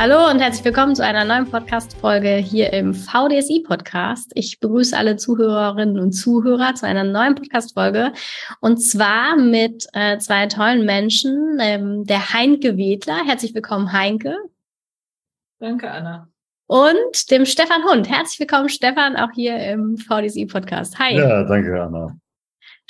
Hallo und herzlich willkommen zu einer neuen Podcast-Folge hier im VDSI-Podcast. Ich begrüße alle Zuhörerinnen und Zuhörer zu einer neuen Podcast-Folge und zwar mit äh, zwei tollen Menschen, ähm, der Heinke Wedler. Herzlich willkommen, Heinke. Danke, Anna. Und dem Stefan Hund. Herzlich willkommen, Stefan, auch hier im VDSI-Podcast. Hi. Ja, danke, Anna.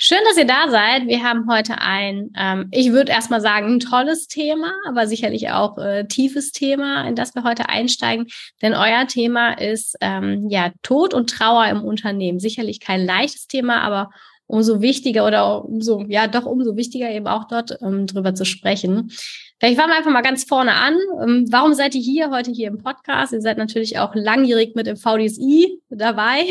Schön, dass ihr da seid. Wir haben heute ein, ähm, ich würde erstmal sagen, ein tolles Thema, aber sicherlich auch äh, tiefes Thema, in das wir heute einsteigen. Denn euer Thema ist ähm, ja Tod und Trauer im Unternehmen. Sicherlich kein leichtes Thema, aber umso wichtiger oder umso, ja, doch umso wichtiger eben auch dort ähm, drüber zu sprechen. Vielleicht fangen wir einfach mal ganz vorne an. Ähm, warum seid ihr hier heute hier im Podcast? Ihr seid natürlich auch langjährig mit im VDSI dabei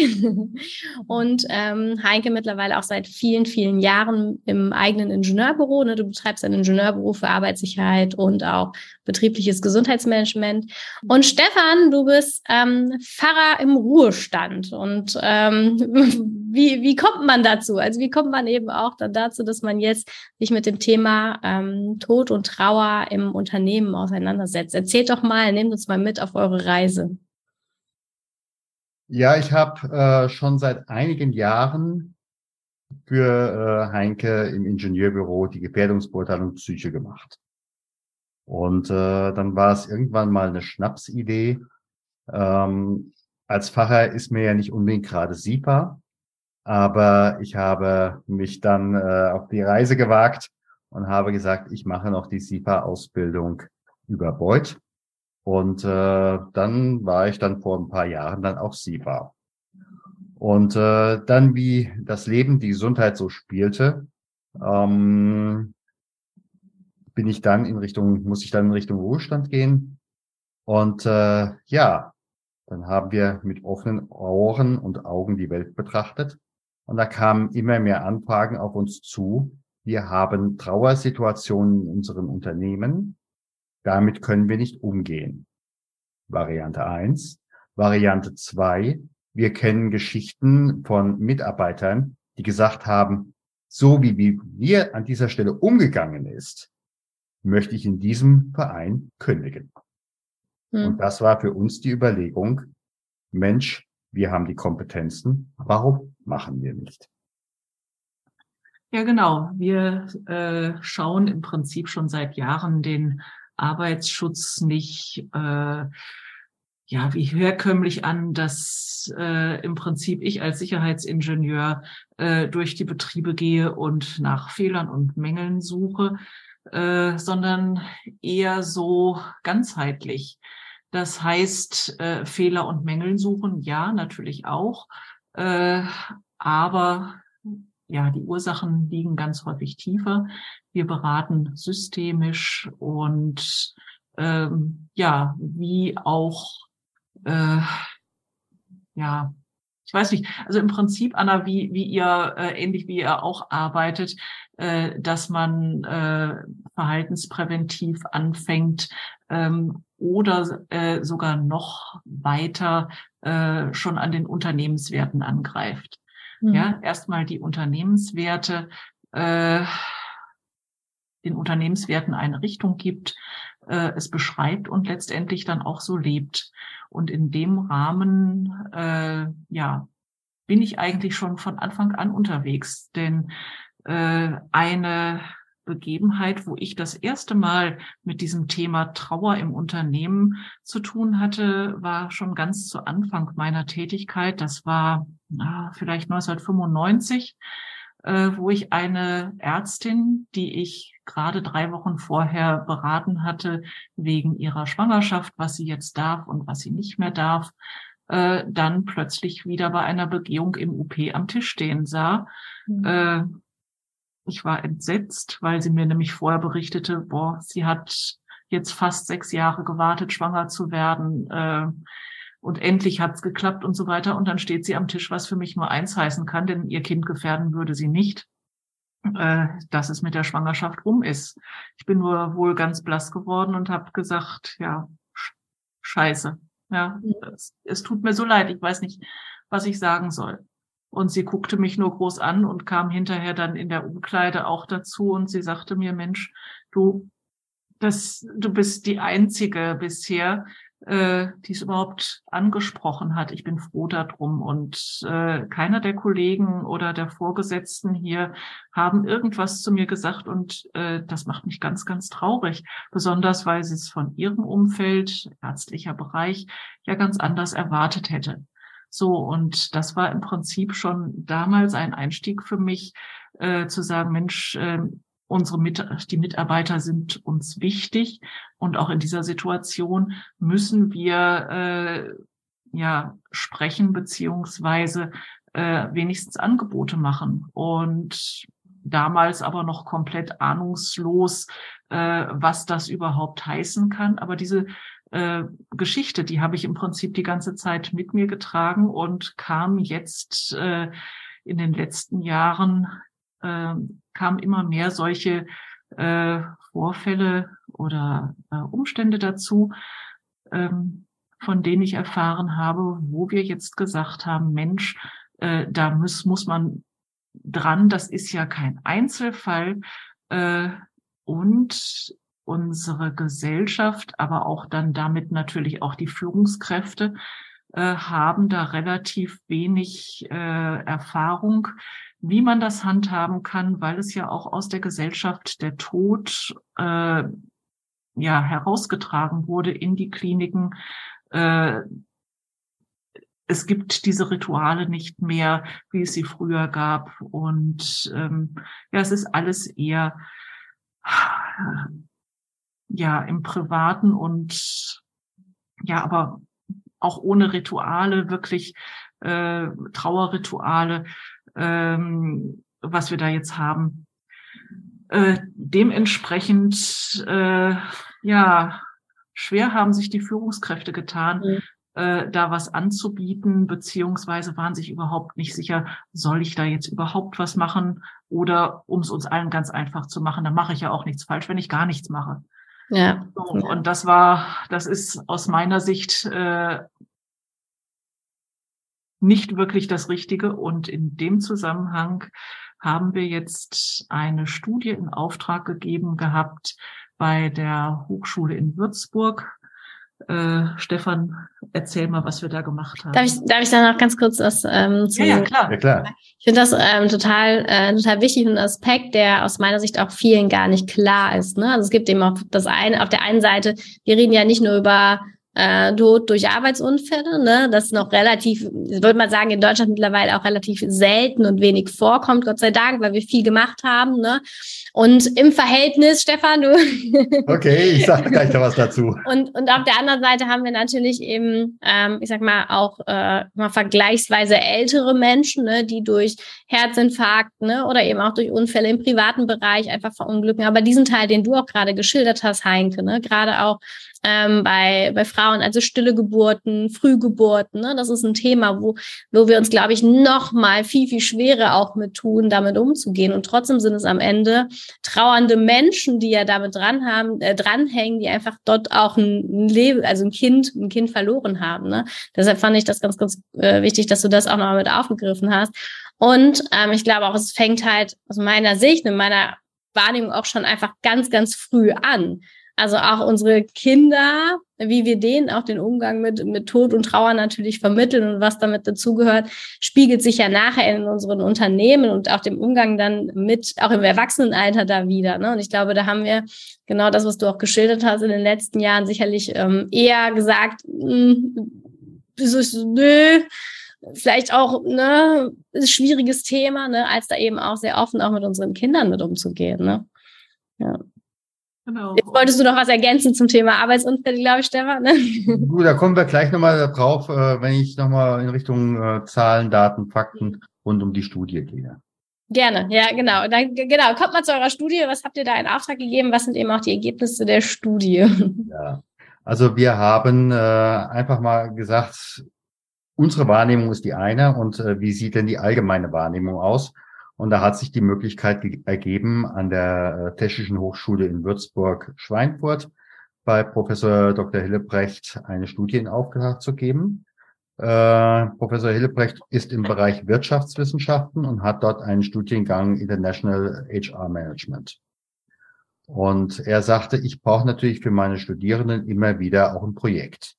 und ähm, Heinke mittlerweile auch seit vielen, vielen Jahren im eigenen Ingenieurbüro. Ne? Du betreibst ein Ingenieurbüro für Arbeitssicherheit und auch betriebliches Gesundheitsmanagement. Und Stefan, du bist ähm, Pfarrer im Ruhestand. Und ähm, wie, wie kommt man dazu? Also wie kommt man eben auch dann dazu, dass man jetzt sich mit dem Thema ähm, Tod und Trauer im Unternehmen auseinandersetzt. Erzählt doch mal, nehmt uns mal mit auf eure Reise. Ja, ich habe äh, schon seit einigen Jahren für äh, Heinke im Ingenieurbüro die Gefährdungsbeurteilung Psyche gemacht. Und äh, dann war es irgendwann mal eine Schnapsidee. Ähm, als Pfarrer ist mir ja nicht unbedingt gerade SIPA, aber ich habe mich dann äh, auf die Reise gewagt und habe gesagt, ich mache noch die SIPA-Ausbildung über Beuth. Und äh, dann war ich dann vor ein paar Jahren dann auch SIPA. Und äh, dann, wie das Leben, die Gesundheit so spielte, ähm, bin ich dann in Richtung, muss ich dann in Richtung Ruhestand gehen. Und äh, ja, dann haben wir mit offenen Ohren und Augen die Welt betrachtet. Und da kamen immer mehr Anfragen auf uns zu, wir haben Trauersituationen in unserem Unternehmen. Damit können wir nicht umgehen. Variante eins. Variante zwei. Wir kennen Geschichten von Mitarbeitern, die gesagt haben, so wie wir an dieser Stelle umgegangen ist, möchte ich in diesem Verein kündigen. Hm. Und das war für uns die Überlegung, Mensch, wir haben die Kompetenzen, warum machen wir nicht? Ja, genau. Wir äh, schauen im Prinzip schon seit Jahren den Arbeitsschutz nicht äh, ja wie herkömmlich an, dass äh, im Prinzip ich als Sicherheitsingenieur äh, durch die Betriebe gehe und nach Fehlern und Mängeln suche, äh, sondern eher so ganzheitlich. Das heißt, äh, Fehler und Mängeln suchen, ja, natürlich auch, äh, aber ja, die Ursachen liegen ganz häufig tiefer. Wir beraten systemisch und ähm, ja, wie auch äh, ja, ich weiß nicht, also im Prinzip, Anna, wie, wie ihr, äh, ähnlich wie ihr auch arbeitet, äh, dass man äh, verhaltenspräventiv anfängt ähm, oder äh, sogar noch weiter äh, schon an den Unternehmenswerten angreift. Mhm. Ja, erstmal die Unternehmenswerte, äh, den Unternehmenswerten eine Richtung gibt, äh, es beschreibt und letztendlich dann auch so lebt. Und in dem Rahmen, äh, ja, bin ich eigentlich schon von Anfang an unterwegs. Denn äh, eine Begebenheit, wo ich das erste Mal mit diesem Thema Trauer im Unternehmen zu tun hatte, war schon ganz zu Anfang meiner Tätigkeit. Das war na, vielleicht 1995, äh, wo ich eine Ärztin, die ich gerade drei Wochen vorher beraten hatte, wegen ihrer Schwangerschaft, was sie jetzt darf und was sie nicht mehr darf, äh, dann plötzlich wieder bei einer Begehung im UP am Tisch stehen sah. Mhm. Äh, ich war entsetzt, weil sie mir nämlich vorher berichtete, boah, sie hat jetzt fast sechs Jahre gewartet, schwanger zu werden. Äh, und endlich hat's geklappt und so weiter. Und dann steht sie am Tisch, was für mich nur eins heißen kann, denn ihr Kind gefährden würde sie nicht, äh, dass es mit der Schwangerschaft rum ist. Ich bin nur wohl ganz blass geworden und habe gesagt, ja, scheiße. Ja, es, es tut mir so leid. Ich weiß nicht, was ich sagen soll. Und sie guckte mich nur groß an und kam hinterher dann in der Umkleide auch dazu und sie sagte mir, Mensch, du, das, du bist die einzige bisher, äh, die es überhaupt angesprochen hat. Ich bin froh darum. Und äh, keiner der Kollegen oder der Vorgesetzten hier haben irgendwas zu mir gesagt. Und äh, das macht mich ganz, ganz traurig. Besonders, weil sie es von ihrem Umfeld, ärztlicher Bereich, ja ganz anders erwartet hätte. So, und das war im Prinzip schon damals ein Einstieg für mich, äh, zu sagen, Mensch, äh, unsere Mit die Mitarbeiter sind uns wichtig und auch in dieser Situation müssen wir äh, ja sprechen beziehungsweise äh, wenigstens Angebote machen und damals aber noch komplett ahnungslos, äh, was das überhaupt heißen kann. Aber diese äh, Geschichte, die habe ich im Prinzip die ganze Zeit mit mir getragen und kam jetzt äh, in den letzten Jahren, äh, kam immer mehr solche äh, Vorfälle oder äh, Umstände dazu, ähm, von denen ich erfahren habe, wo wir jetzt gesagt haben, Mensch, äh, da muss, muss man dran, das ist ja kein Einzelfall. Äh, und unsere Gesellschaft, aber auch dann damit natürlich auch die Führungskräfte äh, haben da relativ wenig äh, Erfahrung, wie man das handhaben kann, weil es ja auch aus der Gesellschaft der Tod äh, ja herausgetragen wurde in die Kliniken. Äh, es gibt diese Rituale nicht mehr, wie es sie früher gab. Und ähm, ja, es ist alles eher ja im Privaten und ja, aber auch ohne Rituale, wirklich äh, Trauerrituale, ähm, was wir da jetzt haben. Äh, dementsprechend, äh, ja, schwer haben sich die Führungskräfte getan, mhm. äh, da was anzubieten, beziehungsweise waren sich überhaupt nicht sicher, soll ich da jetzt überhaupt was machen oder um es uns allen ganz einfach zu machen, dann mache ich ja auch nichts falsch, wenn ich gar nichts mache. Ja. So, und das war, das ist aus meiner Sicht äh, nicht wirklich das Richtige. Und in dem Zusammenhang haben wir jetzt eine Studie in Auftrag gegeben gehabt bei der Hochschule in Würzburg. Äh, Stefan, erzähl mal, was wir da gemacht haben. Darf ich, darf ich da noch ganz kurz was ähm, zu ja, ja, klar. Ja, klar. Ich finde das ähm, total, äh, total wichtig und ein Aspekt, der aus meiner Sicht auch vielen gar nicht klar ist. Ne? Also es gibt eben auch das eine, auf der einen Seite, wir reden ja nicht nur über äh, Tod durch Arbeitsunfälle, ne? das noch relativ, würde mal sagen, in Deutschland mittlerweile auch relativ selten und wenig vorkommt, Gott sei Dank, weil wir viel gemacht haben. Ne? Und im Verhältnis, Stefan, du. Okay, ich sage gleich noch was dazu. Und, und auf der anderen Seite haben wir natürlich eben, ähm, ich sag mal, auch äh, mal vergleichsweise ältere Menschen, ne, die durch Herzinfarkt ne, oder eben auch durch Unfälle im privaten Bereich einfach verunglücken. Aber diesen Teil, den du auch gerade geschildert hast, Heinke, ne, gerade auch ähm, bei, bei Frauen, also stille Geburten, Frühgeburten. Ne? Das ist ein Thema, wo, wo wir uns, glaube ich, noch mal viel, viel schwerer auch mit tun, damit umzugehen. Und trotzdem sind es am Ende trauernde Menschen, die ja damit dran haben, äh, dranhängen, die einfach dort auch ein, Leben, also ein Kind, ein Kind verloren haben. Ne? Deshalb fand ich das ganz, ganz äh, wichtig, dass du das auch noch mit aufgegriffen hast. Und ähm, ich glaube auch, es fängt halt aus meiner Sicht, in meiner Wahrnehmung auch schon einfach ganz, ganz früh an. Also auch unsere Kinder, wie wir denen auch den Umgang mit, mit Tod und Trauer natürlich vermitteln und was damit dazugehört, spiegelt sich ja nachher in unseren Unternehmen und auch dem Umgang dann mit, auch im Erwachsenenalter da wieder. Ne? Und ich glaube, da haben wir genau das, was du auch geschildert hast in den letzten Jahren, sicherlich ähm, eher gesagt, mh, hm, nö, vielleicht auch ne, ein schwieriges Thema, ne, als da eben auch sehr offen auch mit unseren Kindern mit umzugehen. Ne? Ja. Genau. Jetzt wolltest du noch was ergänzen zum Thema Arbeitsunfälle, glaube ich, Stefan. Ne? Gut, da kommen wir gleich nochmal drauf, äh, wenn ich nochmal in Richtung äh, Zahlen, Daten, Fakten rund um die Studie gehe. Gerne, ja, genau. Dann, genau, kommt mal zu eurer Studie. Was habt ihr da in Auftrag gegeben? Was sind eben auch die Ergebnisse der Studie? Ja, also wir haben äh, einfach mal gesagt, unsere Wahrnehmung ist die eine und äh, wie sieht denn die allgemeine Wahrnehmung aus? Und da hat sich die Möglichkeit ergeben, an der äh, Technischen Hochschule in Würzburg-Schweinfurt bei Professor Dr. Hillebrecht eine Studie in Auftrag zu geben. Äh, Professor Hillebrecht ist im Bereich Wirtschaftswissenschaften und hat dort einen Studiengang International HR Management. Und er sagte, ich brauche natürlich für meine Studierenden immer wieder auch ein Projekt.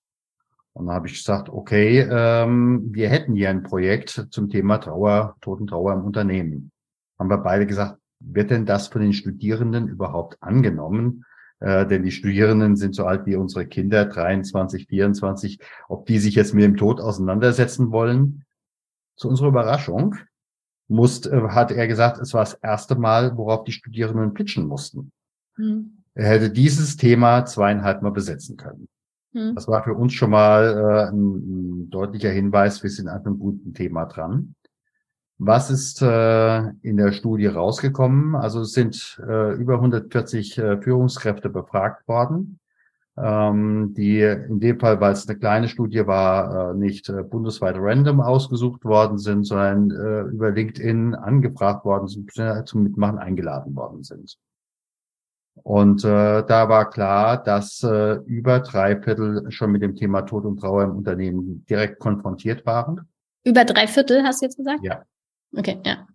Und da habe ich gesagt, okay, ähm, wir hätten hier ein Projekt zum Thema Trauer, Totentrauer im Unternehmen. Haben wir beide gesagt, wird denn das von den Studierenden überhaupt angenommen? Äh, denn die Studierenden sind so alt wie unsere Kinder, 23, 24, ob die sich jetzt mit dem Tod auseinandersetzen wollen. Zu unserer Überraschung muss, äh, hat er gesagt, es war das erste Mal, worauf die Studierenden pitchen mussten. Hm. Er hätte dieses Thema zweieinhalb Mal besetzen können. Hm. Das war für uns schon mal äh, ein, ein, deutlicher Hinweis, wir sind an einem guten Thema dran. Was ist äh, in der Studie rausgekommen? Also es sind äh, über 140 äh, Führungskräfte befragt worden, ähm, die in dem Fall, weil es eine kleine Studie war, äh, nicht äh, bundesweit random ausgesucht worden sind, sondern äh, über LinkedIn angefragt worden sind, zum Mitmachen eingeladen worden sind. Und äh, da war klar, dass äh, über drei Viertel schon mit dem Thema Tod und Trauer im Unternehmen direkt konfrontiert waren. Über drei Viertel, hast du jetzt gesagt? Ja. Okay, ja.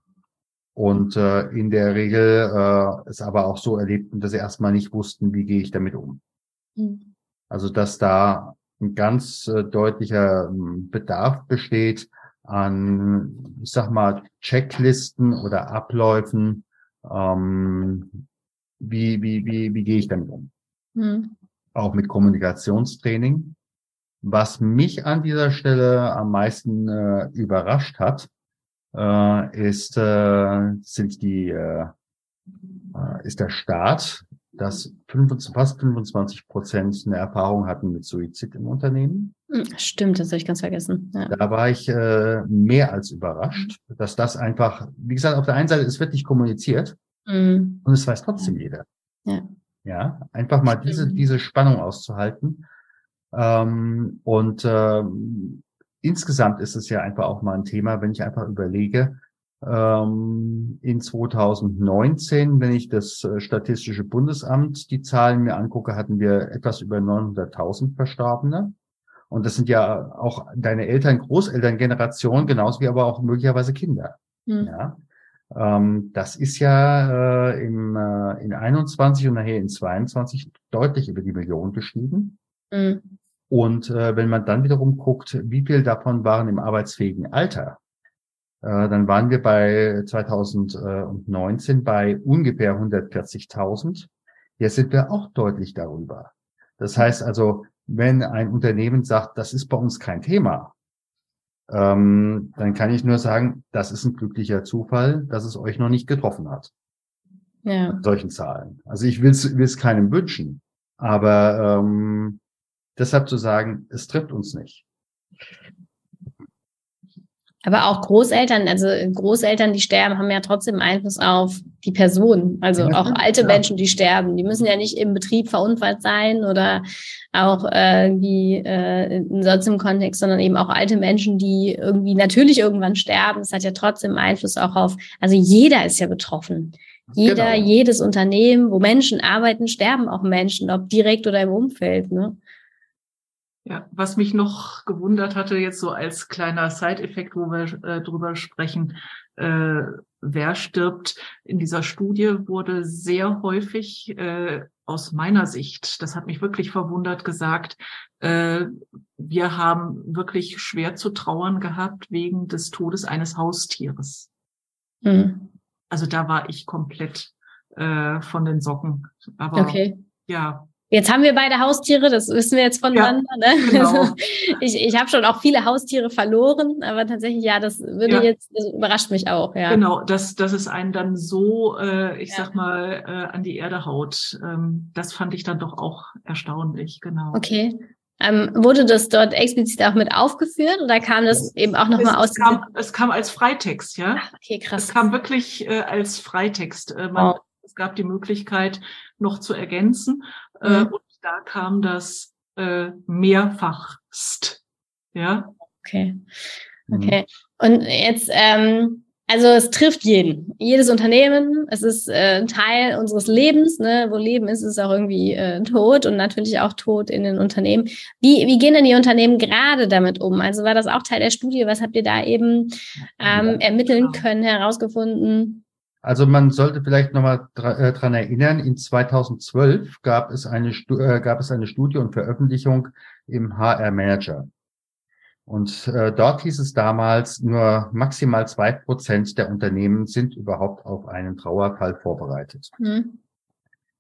Und äh, in der Regel äh, es aber auch so erlebten, dass sie erstmal nicht wussten, wie gehe ich damit um. Mhm. Also dass da ein ganz äh, deutlicher ähm, Bedarf besteht an, ich sag mal, Checklisten oder Abläufen. Ähm, wie, wie, wie, wie gehe ich damit um? Mhm. Auch mit Kommunikationstraining. Was mich an dieser Stelle am meisten äh, überrascht hat, äh, ist, äh, sind die, äh, äh ist der Staat, dass 25, fast 25 Prozent eine Erfahrung hatten mit Suizid im Unternehmen. Hm, stimmt, das habe ich ganz vergessen. Ja. Da war ich äh, mehr als überrascht, dass das einfach, wie gesagt, auf der einen Seite, es wird nicht kommuniziert mhm. und es weiß trotzdem jeder. Ja. Ja, einfach mal diese, diese Spannung auszuhalten. Ähm, und ähm, insgesamt ist es ja einfach auch mal ein Thema, wenn ich einfach überlege, ähm, in 2019, wenn ich das äh, Statistische Bundesamt die Zahlen mir angucke, hatten wir etwas über 900.000 Verstorbene. Und das sind ja auch deine Eltern, Großeltern, Generation, genauso wie aber auch möglicherweise Kinder. Mhm. Ja. Ähm, das ist ja äh, im, äh, in 21 und nachher in 22 deutlich über die Million gestiegen. Mhm. Und äh, wenn man dann wiederum guckt, wie viel davon waren im arbeitsfähigen Alter, äh, dann waren wir bei 2019 bei ungefähr 140.000. Jetzt sind wir auch deutlich darüber. Das heißt also, wenn ein Unternehmen sagt, das ist bei uns kein Thema, ähm, dann kann ich nur sagen, das ist ein glücklicher Zufall, dass es euch noch nicht getroffen hat. Ja. Solchen Zahlen. Also ich will es keinem wünschen, aber ähm, Deshalb zu sagen, es trifft uns nicht. Aber auch Großeltern, also Großeltern, die sterben, haben ja trotzdem Einfluss auf die Person. Also auch alte ja. Menschen, die sterben. Die müssen ja nicht im Betrieb verunfallt sein oder auch irgendwie äh, in sonst im Kontext, sondern eben auch alte Menschen, die irgendwie natürlich irgendwann sterben. Das hat ja trotzdem Einfluss auch auf, also jeder ist ja betroffen. Jeder, genau. jedes Unternehmen, wo Menschen arbeiten, sterben auch Menschen, ob direkt oder im Umfeld. Ne? Ja, was mich noch gewundert hatte, jetzt so als kleiner Side-Effekt, wo wir äh, drüber sprechen, äh, wer stirbt. In dieser Studie wurde sehr häufig äh, aus meiner Sicht, das hat mich wirklich verwundert, gesagt, äh, wir haben wirklich schwer zu trauern gehabt wegen des Todes eines Haustieres. Mhm. Also da war ich komplett äh, von den Socken. Aber okay. ja, Jetzt haben wir beide Haustiere, das wissen wir jetzt voneinander. Ja, ne? genau. Also ich ich habe schon auch viele Haustiere verloren, aber tatsächlich, ja, das würde ja. jetzt, das überrascht mich auch, ja. Genau, dass, dass es einen dann so, äh, ich ja. sag mal, äh, an die Erde haut. Ähm, das fand ich dann doch auch erstaunlich, genau. Okay. Ähm, wurde das dort explizit auch mit aufgeführt oder kam das eben auch nochmal aus? Es kam, es kam als Freitext, ja. Ach, okay, krass. Es kam wirklich äh, als Freitext. Äh, man, oh. Es gab die Möglichkeit, noch zu ergänzen. Äh, mhm. Äh, und da kam das äh, mehrfachst. Ja. Okay. Okay. Mhm. Und jetzt, ähm, also es trifft jeden, jedes Unternehmen. Es ist äh, Teil unseres Lebens. Ne? Wo Leben ist, ist auch irgendwie äh, Tod und natürlich auch Tod in den Unternehmen. Wie, wie gehen denn die Unternehmen gerade damit um? Also war das auch Teil der Studie? Was habt ihr da eben ähm, ermitteln genau. können, herausgefunden? Also man sollte vielleicht nochmal äh, dran erinnern, in 2012 gab es eine, äh, gab es eine Studie und Veröffentlichung im HR Manager. Und äh, dort hieß es damals, nur maximal zwei Prozent der Unternehmen sind überhaupt auf einen Trauerfall vorbereitet. Mhm.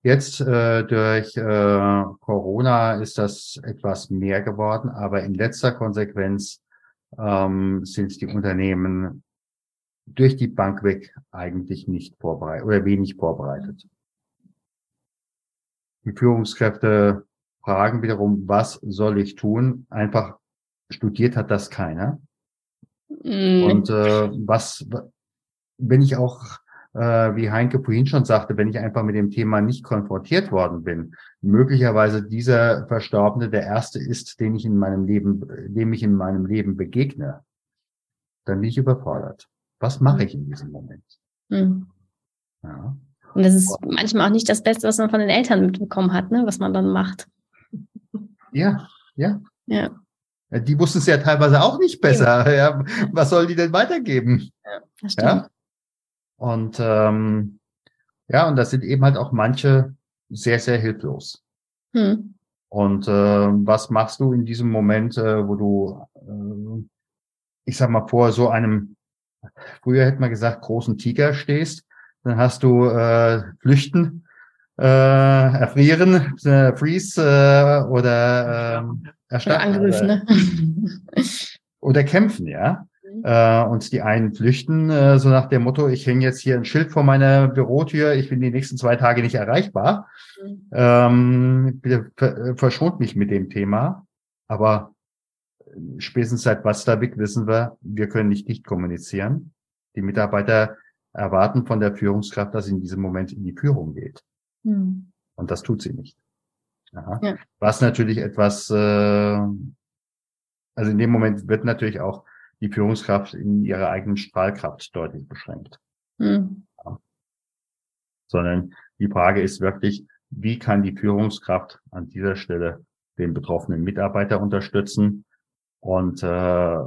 Jetzt äh, durch äh, Corona ist das etwas mehr geworden, aber in letzter Konsequenz ähm, sind die Unternehmen durch die Bank weg eigentlich nicht vorbereitet oder wenig vorbereitet. Die Führungskräfte fragen wiederum, was soll ich tun? Einfach studiert hat das keiner. Mhm. Und äh, was, wenn ich auch, äh, wie Heinke vorhin schon sagte, wenn ich einfach mit dem Thema nicht konfrontiert worden bin, möglicherweise dieser Verstorbene der erste ist, den ich in meinem Leben, dem ich in meinem Leben begegne, dann bin ich überfordert. Was mache mhm. ich in diesem Moment? Mhm. Ja. Und das ist manchmal auch nicht das Beste, was man von den Eltern mitbekommen hat, ne? was man dann macht. Ja, ja. Ja. Die wussten es ja teilweise auch nicht besser. Ja. Was soll die denn weitergeben? Ja, ja? Und ähm, ja, und das sind eben halt auch manche sehr, sehr hilflos. Hm. Und äh, was machst du in diesem Moment, äh, wo du, äh, ich sag mal, vor so einem, früher hätte man gesagt, großen Tiger stehst, dann hast du äh, Flüchten, äh, Erfrieren, äh, Freeze äh, oder äh, Erstatten. Angriff, ne? Oder kämpfen, ja. Mhm. Äh, und die einen flüchten, äh, so nach dem Motto, ich hänge jetzt hier ein Schild vor meiner Bürotür, ich bin die nächsten zwei Tage nicht erreichbar. Mhm. Ähm, bitte verschont mich mit dem Thema. Aber spätestens seit Wastavik wissen wir, wir können nicht dicht kommunizieren. Die Mitarbeiter erwarten von der Führungskraft, dass sie in diesem Moment in die Führung geht. Mhm. Und das tut sie nicht. Ja. Was natürlich etwas, äh, also in dem Moment wird natürlich auch die Führungskraft in ihrer eigenen Strahlkraft deutlich beschränkt. Mhm. Ja. Sondern die Frage ist wirklich, wie kann die Führungskraft an dieser Stelle den betroffenen Mitarbeiter unterstützen und äh,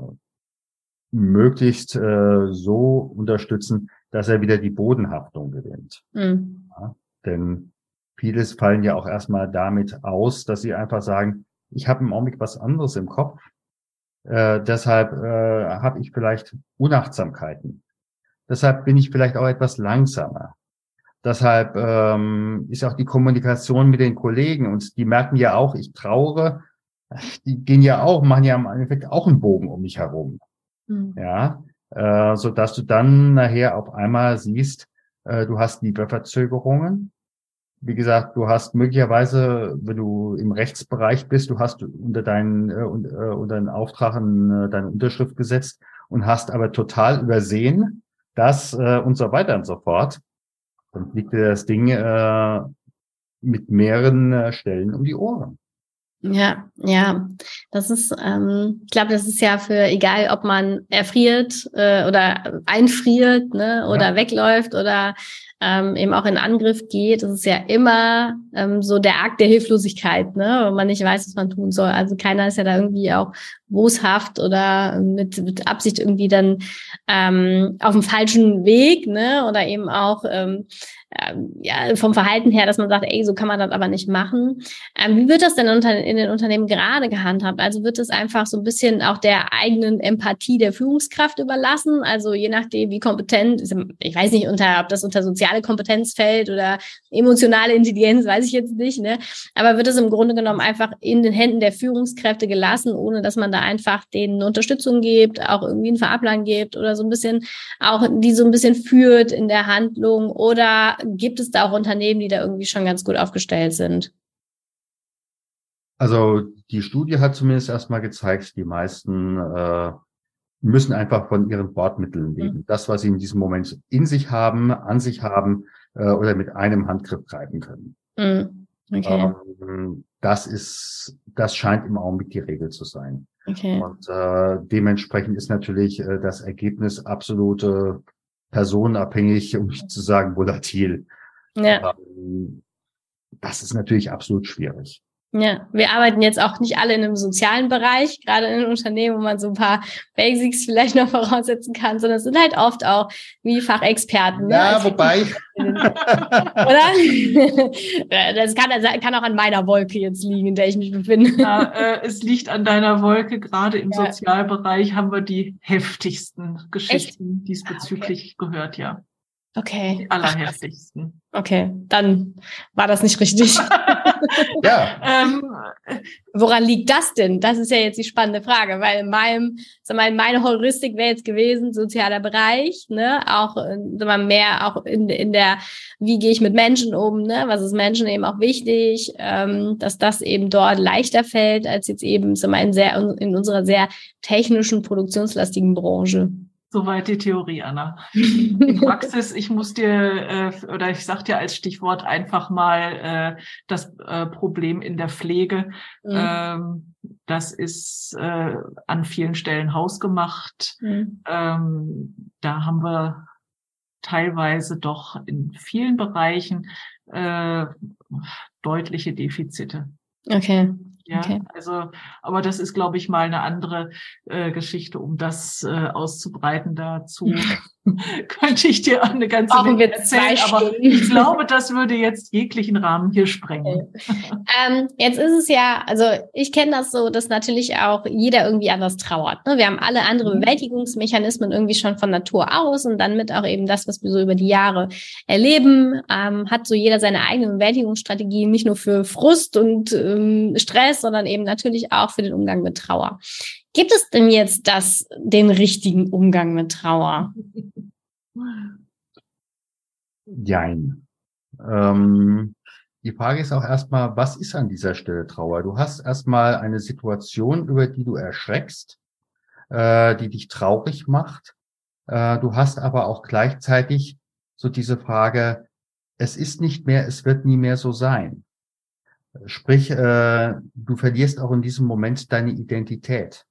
möglichst äh, so unterstützen, dass er wieder die Bodenhaftung gewinnt. Mhm. Ja, denn Vieles fallen ja auch erstmal damit aus, dass sie einfach sagen, ich habe im Augenblick was anderes im Kopf. Äh, deshalb äh, habe ich vielleicht Unachtsamkeiten. Deshalb bin ich vielleicht auch etwas langsamer. Deshalb ähm, ist auch die Kommunikation mit den Kollegen und die merken ja auch, ich trauere, die gehen ja auch, machen ja im Endeffekt auch einen Bogen um mich herum. Mhm. Ja, äh, so dass du dann nachher auf einmal siehst, äh, du hast Lieferverzögerungen, wie gesagt, du hast möglicherweise, wenn du im Rechtsbereich bist, du hast unter deinen, äh, äh unter den Auftrag äh, deine Unterschrift gesetzt und hast aber total übersehen, das äh, und so weiter und so fort. Dann fliegt dir das Ding äh, mit mehreren äh, Stellen um die Ohren. Ja, ja, das ist, ähm, ich glaube, das ist ja für egal, ob man erfriert äh, oder einfriert, ne, oder ja. wegläuft oder ähm, eben auch in Angriff geht, das ist ja immer ähm, so der Akt der Hilflosigkeit, ne, wenn man nicht weiß, was man tun soll. Also keiner ist ja da irgendwie auch boshaft oder mit, mit Absicht irgendwie dann ähm, auf dem falschen Weg, ne, oder eben auch ähm, ja, vom Verhalten her, dass man sagt, ey, so kann man das aber nicht machen. Ähm, wie wird das denn in den Unternehmen gerade gehandhabt? Also wird es einfach so ein bisschen auch der eigenen Empathie der Führungskraft überlassen? Also je nachdem, wie kompetent, ich weiß nicht, unter, ob das unter soziale Kompetenz fällt oder emotionale Intelligenz, weiß ich jetzt nicht, ne? Aber wird es im Grunde genommen einfach in den Händen der Führungskräfte gelassen, ohne dass man da einfach denen Unterstützung gibt, auch irgendwie einen Fahrplan gibt oder so ein bisschen auch die so ein bisschen führt in der Handlung oder gibt es da auch Unternehmen, die da irgendwie schon ganz gut aufgestellt sind? Also die Studie hat zumindest erstmal gezeigt, die meisten äh, müssen einfach von ihren Bordmitteln leben. Mhm. Das, was sie in diesem Moment in sich haben, an sich haben äh, oder mit einem Handgriff greifen können. Mhm. Okay. Ähm, das ist, das scheint im Augenblick die Regel zu sein. Okay. Und äh, dementsprechend ist natürlich äh, das Ergebnis absolute personenabhängig, um nicht zu sagen volatil. Ja. Ähm, das ist natürlich absolut schwierig. Ja, wir arbeiten jetzt auch nicht alle in einem sozialen Bereich, gerade in Unternehmen, wo man so ein paar Basics vielleicht noch voraussetzen kann, sondern es sind halt oft auch wie Fachexperten. Ne? Ja, also, wobei. Oder? das kann, das kann auch an meiner Wolke jetzt liegen, in der ich mich befinde. Ja, äh, es liegt an deiner Wolke. Gerade im ja. Sozialbereich haben wir die heftigsten Geschichten Echt? diesbezüglich okay. gehört, ja. Okay. Die allerheftigsten. Okay, dann war das nicht richtig. Ja. ähm, Woran liegt das denn? Das ist ja jetzt die spannende Frage, weil in meinem, sag mal, meine Heuristik wäre jetzt gewesen, sozialer Bereich, ne, auch sag mal, mehr auch in, in der, wie gehe ich mit Menschen um, ne, was ist Menschen eben auch wichtig, ähm, dass das eben dort leichter fällt, als jetzt eben, sag mal, in, sehr, in unserer sehr technischen, produktionslastigen Branche. Soweit die Theorie, Anna. In Praxis, ich muss dir, äh, oder ich sag dir als Stichwort einfach mal äh, das äh, Problem in der Pflege. Mhm. Ähm, das ist äh, an vielen Stellen hausgemacht. Mhm. Ähm, da haben wir teilweise doch in vielen Bereichen äh, deutliche Defizite. Okay. Ja, okay. also, aber das ist, glaube ich, mal eine andere äh, Geschichte, um das äh, auszubreiten. Dazu könnte ich dir eine ganze Brauchen Menge erzählen, aber ich glaube, das würde jetzt jeglichen Rahmen hier sprengen. Okay. ähm, jetzt ist es ja, also ich kenne das so, dass natürlich auch jeder irgendwie anders trauert. Ne? Wir haben alle andere mhm. Bewältigungsmechanismen irgendwie schon von Natur aus und dann mit auch eben das, was wir so über die Jahre erleben, ähm, hat so jeder seine eigene Bewältigungsstrategie, nicht nur für Frust und ähm, Stress, sondern eben natürlich auch für den Umgang mit Trauer. Gibt es denn jetzt das, den richtigen Umgang mit Trauer? Jein. Ähm, die Frage ist auch erstmal, was ist an dieser Stelle Trauer? Du hast erstmal eine Situation, über die du erschreckst, äh, die dich traurig macht. Äh, du hast aber auch gleichzeitig so diese Frage, es ist nicht mehr, es wird nie mehr so sein. Sprich, äh, du verlierst auch in diesem Moment deine Identität.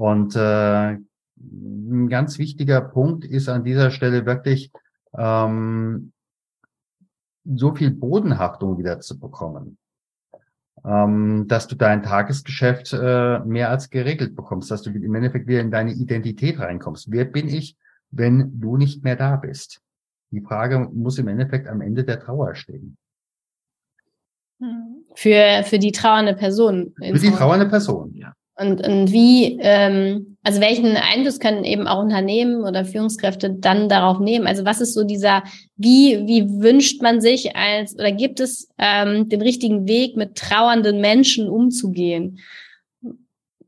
Und äh, ein ganz wichtiger Punkt ist an dieser Stelle wirklich, ähm, so viel Bodenhaftung wieder zu bekommen, ähm, dass du dein Tagesgeschäft äh, mehr als geregelt bekommst, dass du im Endeffekt wieder in deine Identität reinkommst. Wer bin ich, wenn du nicht mehr da bist? Die Frage muss im Endeffekt am Ende der Trauer stehen. Für, für die trauernde Person. Für die trauernde Person, ja. Und, und wie, ähm, also welchen Einfluss können eben auch Unternehmen oder Führungskräfte dann darauf nehmen? Also was ist so dieser, wie, wie wünscht man sich als, oder gibt es ähm, den richtigen Weg, mit trauernden Menschen umzugehen?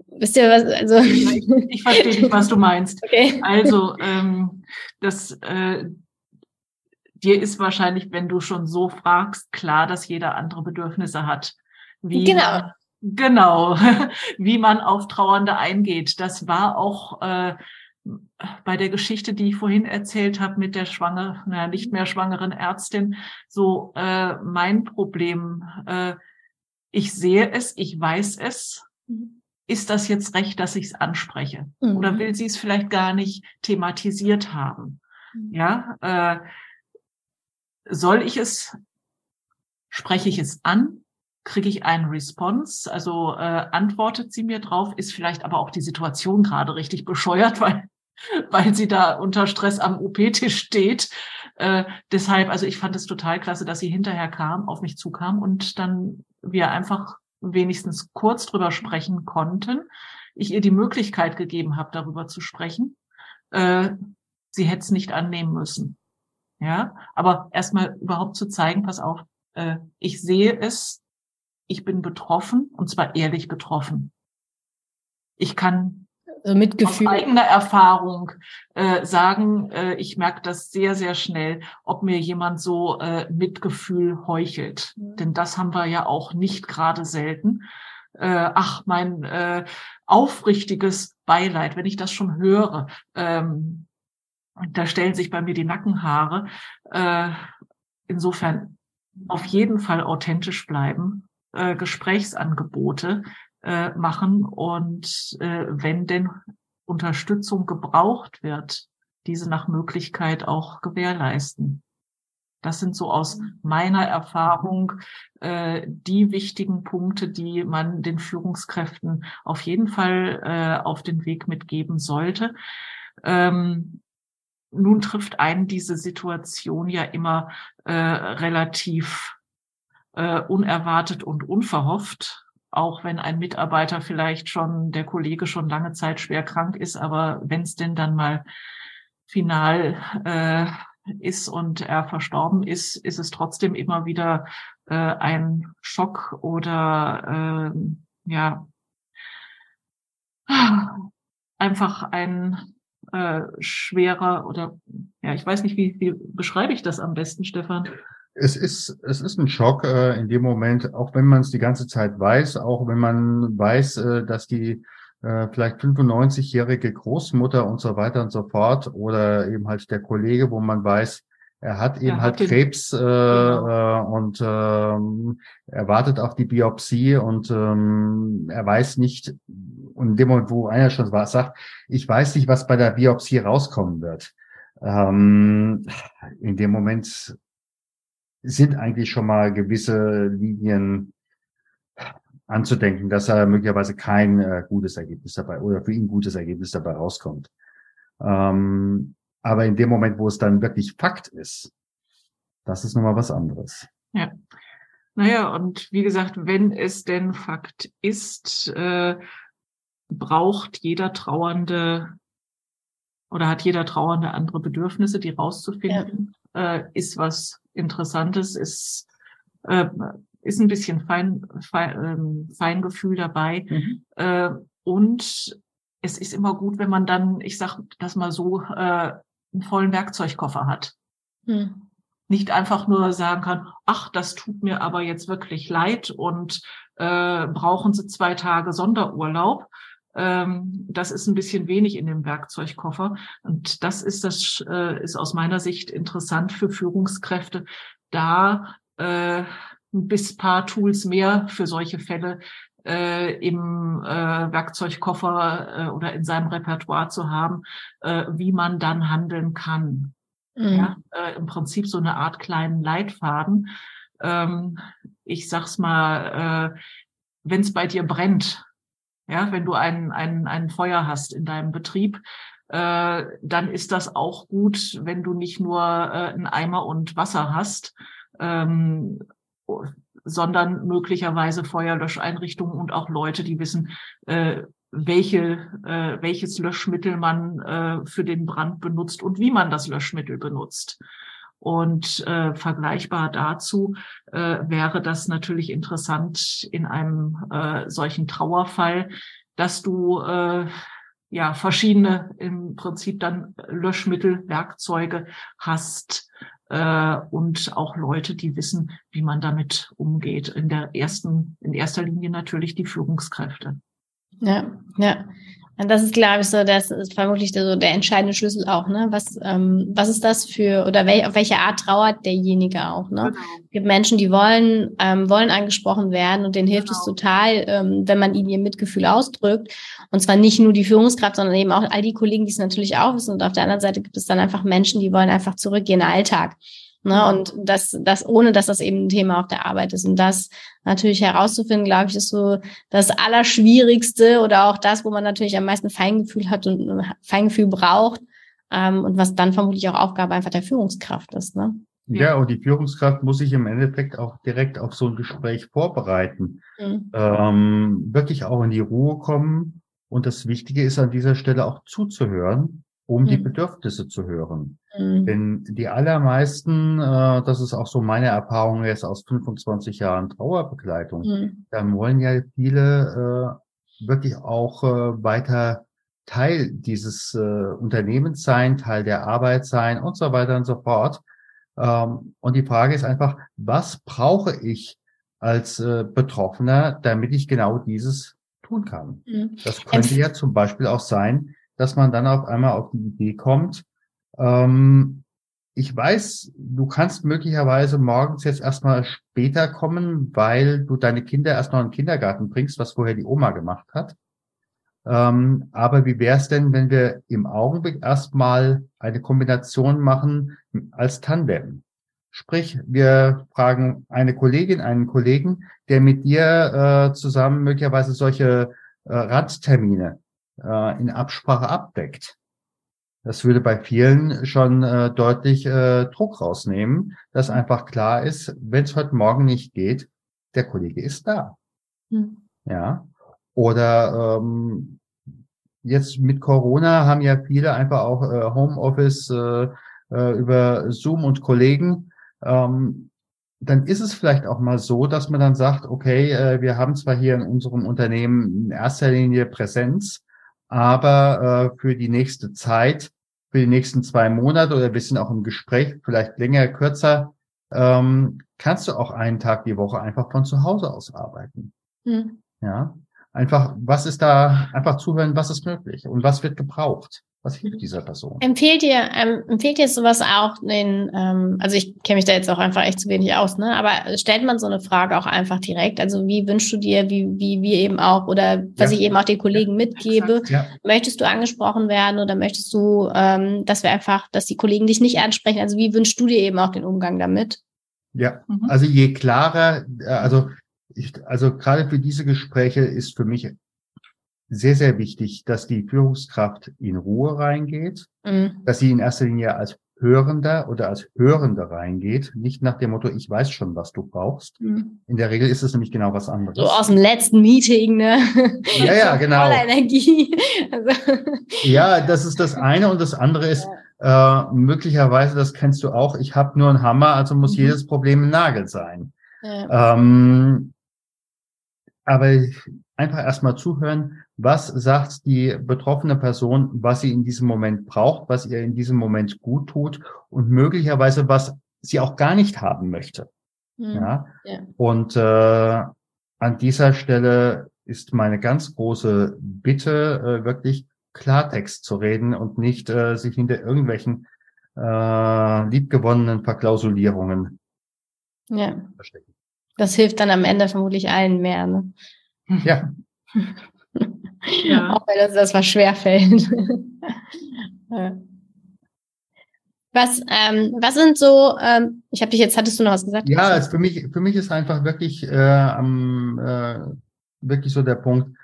Wisst ihr was? Also ich, ich verstehe nicht, was du meinst. Okay. Also ähm, das äh, dir ist wahrscheinlich, wenn du schon so fragst, klar, dass jeder andere Bedürfnisse hat. Wie genau. Genau, wie man auf Trauernde eingeht. Das war auch äh, bei der Geschichte, die ich vorhin erzählt habe mit der schwanger, naja, nicht mehr schwangeren Ärztin, so äh, mein Problem. Äh, ich sehe es, ich weiß es. Ist das jetzt recht, dass ich es anspreche? Mhm. Oder will sie es vielleicht gar nicht thematisiert haben? Mhm. Ja, äh, soll ich es, spreche ich es an? Kriege ich einen Response, also äh, antwortet sie mir drauf, ist vielleicht aber auch die Situation gerade richtig bescheuert, weil weil sie da unter Stress am OP-Tisch steht. Äh, deshalb, also ich fand es total klasse, dass sie hinterher kam, auf mich zukam und dann wir einfach wenigstens kurz drüber sprechen konnten. Ich ihr die Möglichkeit gegeben habe, darüber zu sprechen. Äh, sie hätte es nicht annehmen müssen. Ja, aber erstmal überhaupt zu zeigen, pass auf, äh, ich sehe es, ich bin betroffen und zwar ehrlich betroffen. Ich kann also Mitgefühl. aus eigener Erfahrung äh, sagen, äh, ich merke das sehr, sehr schnell, ob mir jemand so äh, Mitgefühl heuchelt. Mhm. Denn das haben wir ja auch nicht gerade selten. Äh, ach, mein äh, aufrichtiges Beileid, wenn ich das schon höre, ähm, da stellen sich bei mir die Nackenhaare. Äh, insofern auf jeden Fall authentisch bleiben, äh, Gesprächsangebote äh, machen und äh, wenn denn Unterstützung gebraucht wird, diese nach Möglichkeit auch gewährleisten. Das sind so aus meiner Erfahrung äh, die wichtigen Punkte, die man den Führungskräften auf jeden Fall äh, auf den Weg mitgeben sollte. Ähm, nun trifft einen diese Situation ja immer äh, relativ äh, unerwartet und unverhofft, auch wenn ein Mitarbeiter vielleicht schon, der Kollege schon lange Zeit schwer krank ist, aber wenn es denn dann mal final äh, ist und er verstorben ist, ist es trotzdem immer wieder äh, ein Schock oder äh, ja einfach ein äh, schwerer oder ja, ich weiß nicht, wie, wie beschreibe ich das am besten, Stefan? Es ist, es ist ein Schock äh, in dem Moment, auch wenn man es die ganze Zeit weiß, auch wenn man weiß, äh, dass die äh, vielleicht 95-jährige Großmutter und so weiter und so fort oder eben halt der Kollege, wo man weiß, er hat eben er halt hat Krebs äh, genau. äh, und ähm, er wartet auf die Biopsie und ähm, er weiß nicht, und in dem Moment, wo einer schon was sagt, ich weiß nicht, was bei der Biopsie rauskommen wird. Ähm, in dem Moment sind eigentlich schon mal gewisse Linien anzudenken, dass er möglicherweise kein äh, gutes Ergebnis dabei oder für ihn gutes Ergebnis dabei rauskommt. Ähm, aber in dem Moment, wo es dann wirklich Fakt ist, das ist nochmal was anderes. Ja. Naja, und wie gesagt, wenn es denn Fakt ist, äh, braucht jeder Trauernde oder hat jeder Trauernde andere Bedürfnisse, die rauszufinden, ja. äh, ist was Interessantes, ist, äh, ist ein bisschen Fein, Fein, ähm, Feingefühl dabei. Mhm. Äh, und es ist immer gut, wenn man dann, ich sag das mal so, äh, einen vollen Werkzeugkoffer hat. Mhm. Nicht einfach nur sagen kann, ach, das tut mir aber jetzt wirklich leid und äh, brauchen Sie zwei Tage Sonderurlaub, ähm, das ist ein bisschen wenig in dem Werkzeugkoffer. Und das ist das äh, ist aus meiner Sicht interessant für Führungskräfte, da äh, ein bis paar Tools mehr für solche Fälle äh, im äh, Werkzeugkoffer äh, oder in seinem Repertoire zu haben, äh, wie man dann handeln kann. Mhm. Ja, äh, Im Prinzip so eine Art kleinen Leitfaden. Ähm, ich sag's mal, äh, wenn es bei dir brennt, ja, wenn du ein, ein, ein Feuer hast in deinem Betrieb, äh, dann ist das auch gut, wenn du nicht nur äh, einen Eimer und Wasser hast, ähm, sondern möglicherweise Feuerlöscheinrichtungen und auch Leute, die wissen, äh, welche, äh, welches Löschmittel man äh, für den Brand benutzt und wie man das Löschmittel benutzt. Und äh, vergleichbar dazu äh, wäre das natürlich interessant in einem äh, solchen Trauerfall, dass du äh, ja verschiedene im Prinzip dann Löschmittel, Werkzeuge hast äh, und auch Leute, die wissen, wie man damit umgeht. In der ersten, in erster Linie natürlich die Führungskräfte. Ja, ja. Und das ist, glaube ich, so, das ist vermutlich so der entscheidende Schlüssel auch, ne? Was, ähm, was ist das für, oder wel, auf welche Art trauert derjenige auch, ne? Genau. Es gibt Menschen, die wollen, ähm, wollen angesprochen werden und denen hilft genau. es total, ähm, wenn man ihnen ihr Mitgefühl ausdrückt. Und zwar nicht nur die Führungskraft, sondern eben auch all die Kollegen, die es natürlich auch wissen. Und auf der anderen Seite gibt es dann einfach Menschen, die wollen einfach zurück in den Alltag. Ne? Und das, das, ohne dass das eben ein Thema auf der Arbeit ist. Und das natürlich herauszufinden, glaube ich, ist so das Allerschwierigste oder auch das, wo man natürlich am meisten Feingefühl hat und Feingefühl braucht. Ähm, und was dann vermutlich auch Aufgabe einfach der Führungskraft ist. Ne? Ja, und die Führungskraft muss sich im Endeffekt auch direkt auf so ein Gespräch vorbereiten. Mhm. Ähm, wirklich auch in die Ruhe kommen. Und das Wichtige ist an dieser Stelle auch zuzuhören um mhm. die Bedürfnisse zu hören. Mhm. Denn die allermeisten, äh, das ist auch so meine Erfahrung jetzt aus 25 Jahren Trauerbegleitung, mhm. dann wollen ja viele äh, wirklich auch äh, weiter Teil dieses äh, Unternehmens sein, Teil der Arbeit sein und so weiter und so fort. Ähm, und die Frage ist einfach, was brauche ich als äh, Betroffener, damit ich genau dieses tun kann? Mhm. Das könnte ja zum Beispiel auch sein, dass man dann auf einmal auf die Idee kommt, ähm, ich weiß, du kannst möglicherweise morgens jetzt erstmal später kommen, weil du deine Kinder erst noch in den Kindergarten bringst, was vorher die Oma gemacht hat. Ähm, aber wie wäre es denn, wenn wir im Augenblick erstmal eine Kombination machen als Tandem? Sprich, wir fragen eine Kollegin, einen Kollegen, der mit dir äh, zusammen möglicherweise solche äh, Randtermine äh, in Absprache abdeckt. Das würde bei vielen schon äh, deutlich äh, Druck rausnehmen, dass einfach klar ist, wenn es heute Morgen nicht geht, der Kollege ist da. Mhm. Ja. Oder ähm, jetzt mit Corona haben ja viele einfach auch äh, Homeoffice äh, äh, über Zoom und Kollegen. Ähm, dann ist es vielleicht auch mal so, dass man dann sagt, okay, äh, wir haben zwar hier in unserem Unternehmen in erster Linie Präsenz, aber äh, für die nächste Zeit, für die nächsten zwei Monate oder wir sind auch im Gespräch, vielleicht länger, kürzer, ähm, kannst du auch einen Tag die Woche einfach von zu Hause aus arbeiten. Mhm. Ja, einfach, was ist da, einfach zuhören, was ist möglich und was wird gebraucht. Was hilft dieser Person? Empfehlt ihr, ähm, empfehlt ihr sowas auch den, ähm, also ich kenne mich da jetzt auch einfach echt zu wenig aus, ne? Aber stellt man so eine Frage auch einfach direkt? Also wie wünschst du dir, wie, wie wir eben auch, oder was ja. ich eben auch den Kollegen ja, mitgebe, ja. möchtest du angesprochen werden oder möchtest du, ähm, dass wir einfach, dass die Kollegen dich nicht ansprechen? Also wie wünschst du dir eben auch den Umgang damit? Ja, mhm. also je klarer, äh, also ich, also gerade für diese Gespräche ist für mich sehr, sehr wichtig, dass die Führungskraft in Ruhe reingeht, mhm. dass sie in erster Linie als Hörender oder als Hörende reingeht, nicht nach dem Motto, ich weiß schon, was du brauchst. Mhm. In der Regel ist es nämlich genau was anderes. So aus dem letzten Meeting, ne? Ja, ja, genau. Voller Energie. Also. Ja, das ist das eine und das andere ist, ja. äh, möglicherweise, das kennst du auch, ich habe nur einen Hammer, also muss mhm. jedes Problem ein Nagel sein. Ja. Ähm, aber einfach erstmal zuhören, was sagt die betroffene Person, was sie in diesem Moment braucht, was ihr in diesem Moment gut tut und möglicherweise was sie auch gar nicht haben möchte. Mhm. Ja? ja? Und äh, an dieser Stelle ist meine ganz große Bitte, äh, wirklich Klartext zu reden und nicht äh, sich hinter irgendwelchen äh, liebgewonnenen Verklausulierungen ja. verstecken. Das hilft dann am Ende vermutlich allen mehr. Ne? Ja. ja. Auch wenn uns das was schwerfällt. Was, ähm, was sind so, ähm, ich habe dich jetzt, hattest du noch was gesagt? Ja, also für mich, für mich ist einfach wirklich, äh, am, äh, wirklich so der Punkt,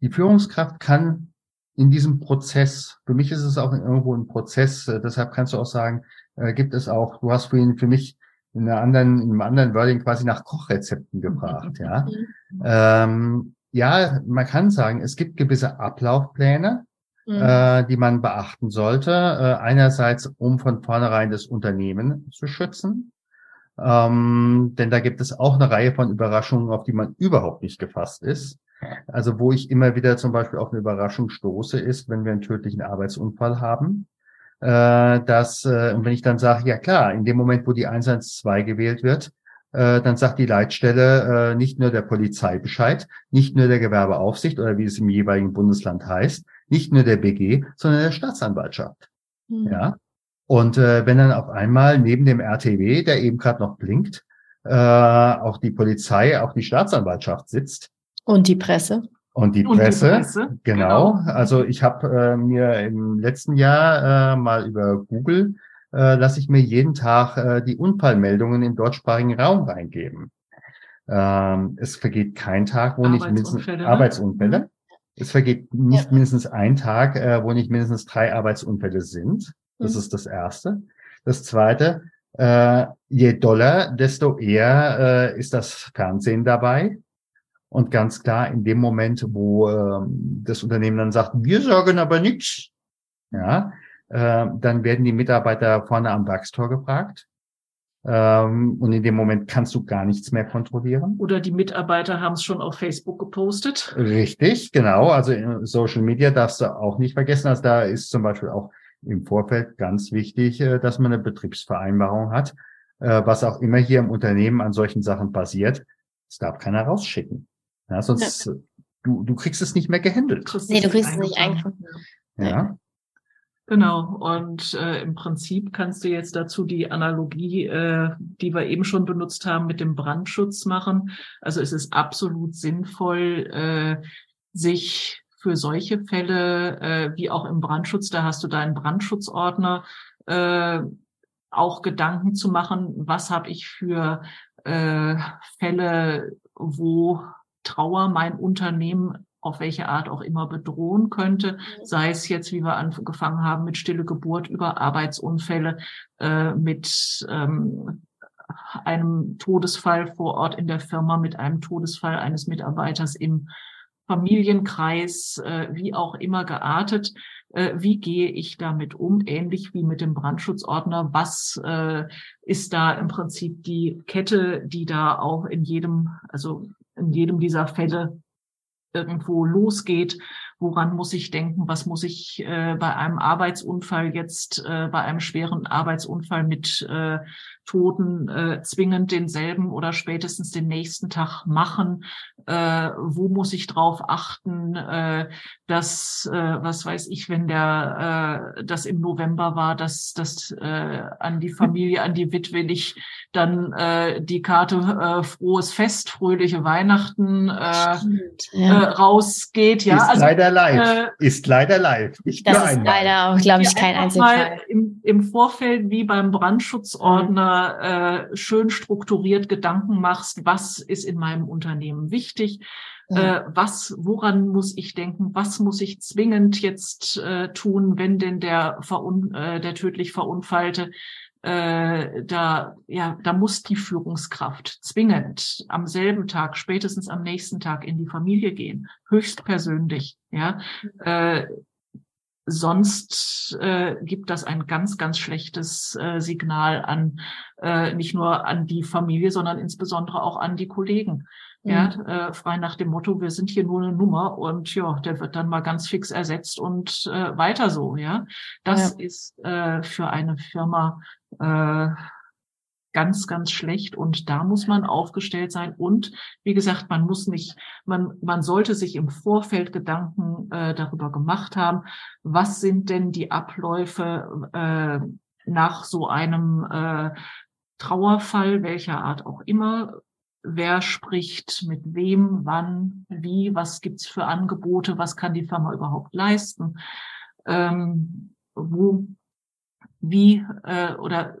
die Führungskraft kann in diesem Prozess, für mich ist es auch irgendwo ein Prozess, äh, deshalb kannst du auch sagen, äh, gibt es auch, du hast vorhin für mich in einer anderen, in einem anderen Wording quasi nach Kochrezepten gebracht, ja. Mhm. Ähm, ja, man kann sagen, es gibt gewisse Ablaufpläne, mhm. äh, die man beachten sollte. Äh, einerseits, um von vornherein das Unternehmen zu schützen. Ähm, denn da gibt es auch eine Reihe von Überraschungen, auf die man überhaupt nicht gefasst ist. Also wo ich immer wieder zum Beispiel auf eine Überraschung stoße, ist, wenn wir einen tödlichen Arbeitsunfall haben äh, dass, äh, und wenn ich dann sage, ja klar, in dem Moment, wo die 112 gewählt wird, äh, dann sagt die Leitstelle äh, nicht nur der Polizei Bescheid, nicht nur der Gewerbeaufsicht oder wie es im jeweiligen Bundesland heißt, nicht nur der BG, sondern der Staatsanwaltschaft. Mhm. Ja. Und äh, wenn dann auf einmal neben dem RTW, der eben gerade noch blinkt, äh, auch die Polizei, auch die Staatsanwaltschaft sitzt. Und die Presse. Und die Presse, Und die Presse genau. genau. Also ich habe äh, mir im letzten Jahr äh, mal über Google, äh, lasse ich mir jeden Tag äh, die Unfallmeldungen im deutschsprachigen Raum reingeben. Ähm, es vergeht kein Tag, wo nicht mindestens ne? Arbeitsunfälle. Mhm. Es vergeht nicht ja. mindestens ein Tag, äh, wo nicht mindestens drei Arbeitsunfälle sind. Das mhm. ist das Erste. Das Zweite, äh, je doller, desto eher äh, ist das Fernsehen dabei. Und ganz klar, in dem Moment, wo äh, das Unternehmen dann sagt, wir sagen aber nichts, ja, äh, dann werden die Mitarbeiter vorne am Werkstor gefragt. Ähm, und in dem Moment kannst du gar nichts mehr kontrollieren. Oder die Mitarbeiter haben es schon auf Facebook gepostet. Richtig, genau. Also in Social Media darfst du auch nicht vergessen. Also da ist zum Beispiel auch im Vorfeld ganz wichtig, äh, dass man eine Betriebsvereinbarung hat. Äh, was auch immer hier im Unternehmen an solchen Sachen passiert, es darf keiner rausschicken. Ja, sonst, ja. Du, du kriegst es nicht mehr gehandelt. Nee, du kriegst es nicht eingefangen. Ja. Genau. Und äh, im Prinzip kannst du jetzt dazu die Analogie, äh, die wir eben schon benutzt haben, mit dem Brandschutz machen. Also es ist absolut sinnvoll, äh, sich für solche Fälle, äh, wie auch im Brandschutz, da hast du deinen Brandschutzordner, äh, auch Gedanken zu machen, was habe ich für äh, Fälle, wo Trauer mein Unternehmen auf welche Art auch immer bedrohen könnte, mhm. sei es jetzt, wie wir angefangen haben, mit stille Geburt über Arbeitsunfälle, äh, mit ähm, einem Todesfall vor Ort in der Firma, mit einem Todesfall eines Mitarbeiters im Familienkreis, äh, wie auch immer geartet. Äh, wie gehe ich damit um? Ähnlich wie mit dem Brandschutzordner. Was äh, ist da im Prinzip die Kette, die da auch in jedem, also in jedem dieser Fälle irgendwo losgeht. Woran muss ich denken? Was muss ich äh, bei einem Arbeitsunfall jetzt, äh, bei einem schweren Arbeitsunfall mit äh, Toten äh, zwingend denselben oder spätestens den nächsten Tag machen? Äh, wo muss ich drauf achten, äh, dass, äh, was weiß ich, wenn der äh, das im November war, dass das äh, an die Familie, an die Witwe nicht dann äh, die Karte äh, frohes Fest, fröhliche Weihnachten äh, Stimmt, ja. äh, rausgeht. Ja, ist also, leider live. Äh, ist leider live. Nicht das ist einmal. leider auch, glaube ich, kein Einzelfall. Im, Im Vorfeld wie beim Brandschutzordner äh, schön strukturiert Gedanken machst, was ist in meinem Unternehmen wichtig. Ja. Äh, was, woran muss ich denken? Was muss ich zwingend jetzt äh, tun, wenn denn der, Verun äh, der tödlich Verunfallte äh, da, ja, da muss die Führungskraft zwingend am selben Tag, spätestens am nächsten Tag in die Familie gehen, höchstpersönlich, ja. Äh, sonst äh, gibt das ein ganz, ganz schlechtes äh, Signal an äh, nicht nur an die Familie, sondern insbesondere auch an die Kollegen. Mhm. Ja, äh, frei nach dem Motto, wir sind hier nur eine Nummer und ja, der wird dann mal ganz fix ersetzt und äh, weiter so, ja. Das ja. ist äh, für eine Firma äh, ganz, ganz schlecht. Und da muss man aufgestellt sein. Und wie gesagt, man muss nicht, man, man sollte sich im Vorfeld Gedanken äh, darüber gemacht haben, was sind denn die Abläufe äh, nach so einem äh, Trauerfall, welcher Art auch immer. Wer spricht mit wem, wann, wie, was gibt's für Angebote, was kann die Firma überhaupt leisten, ähm, wo wie äh, oder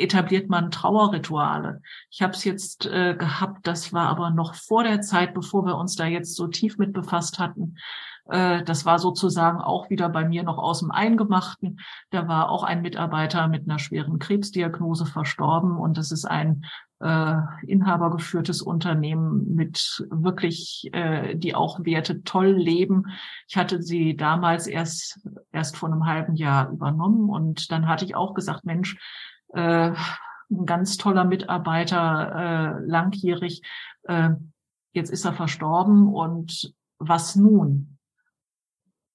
etabliert man Trauerrituale. Ich habe es jetzt äh, gehabt, das war aber noch vor der Zeit, bevor wir uns da jetzt so tief mit befasst hatten. Äh, das war sozusagen auch wieder bei mir noch aus dem Eingemachten. Da war auch ein Mitarbeiter mit einer schweren Krebsdiagnose verstorben und das ist ein äh, inhabergeführtes Unternehmen mit wirklich, äh, die auch Werte toll leben. Ich hatte sie damals erst, erst vor einem halben Jahr übernommen und dann hatte ich auch gesagt, Mensch, äh, ein ganz toller Mitarbeiter, äh, langjährig, äh, jetzt ist er verstorben und was nun?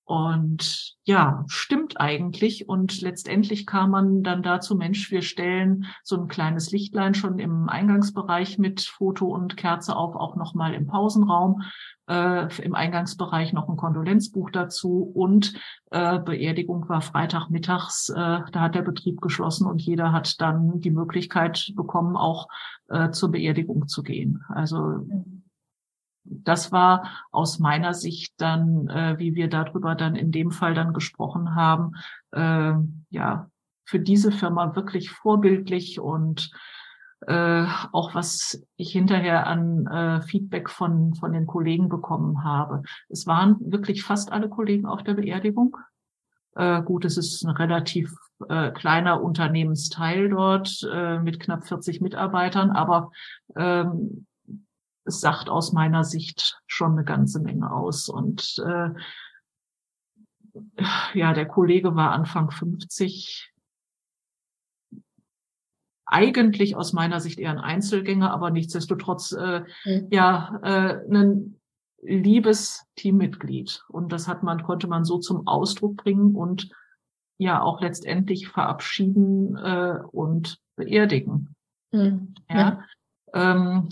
Und ja, stimmt eigentlich. Und letztendlich kam man dann dazu, Mensch, wir stellen so ein kleines Lichtlein schon im Eingangsbereich mit Foto und Kerze auf, auch nochmal im Pausenraum. Äh, Im Eingangsbereich noch ein Kondolenzbuch dazu und äh, Beerdigung war Freitagmittags, äh, da hat der Betrieb geschlossen und jeder hat dann die Möglichkeit bekommen, auch äh, zur Beerdigung zu gehen. Also mhm das war aus meiner Sicht dann, äh, wie wir darüber dann in dem Fall dann gesprochen haben, äh, ja, für diese Firma wirklich vorbildlich und äh, auch was ich hinterher an äh, Feedback von, von den Kollegen bekommen habe. Es waren wirklich fast alle Kollegen auf der Beerdigung. Äh, gut, es ist ein relativ äh, kleiner Unternehmensteil dort äh, mit knapp 40 Mitarbeitern, aber ähm, es sagt aus meiner Sicht schon eine ganze Menge aus. Und äh, ja, der Kollege war Anfang 50. eigentlich aus meiner Sicht eher ein Einzelgänger, aber nichtsdestotrotz äh, mhm. ja äh, ein liebes Teammitglied. Und das hat man, konnte man so zum Ausdruck bringen und ja auch letztendlich verabschieden äh, und beerdigen. Mhm. Ja. Ähm,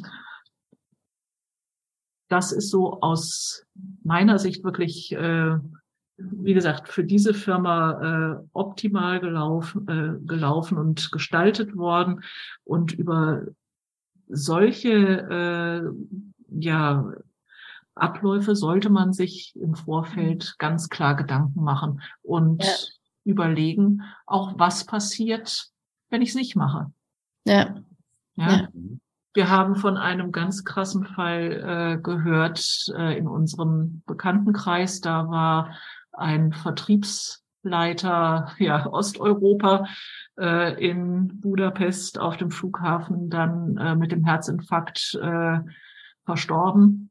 das ist so aus meiner Sicht wirklich, äh, wie gesagt, für diese Firma äh, optimal gelaufen, äh, gelaufen und gestaltet worden. Und über solche äh, ja, Abläufe sollte man sich im Vorfeld ganz klar Gedanken machen und ja. überlegen, auch was passiert, wenn ich es nicht mache. Ja. ja. ja. Wir haben von einem ganz krassen Fall äh, gehört äh, in unserem Bekanntenkreis. Da war ein Vertriebsleiter ja, Osteuropa äh, in Budapest auf dem Flughafen dann äh, mit dem Herzinfarkt äh, verstorben.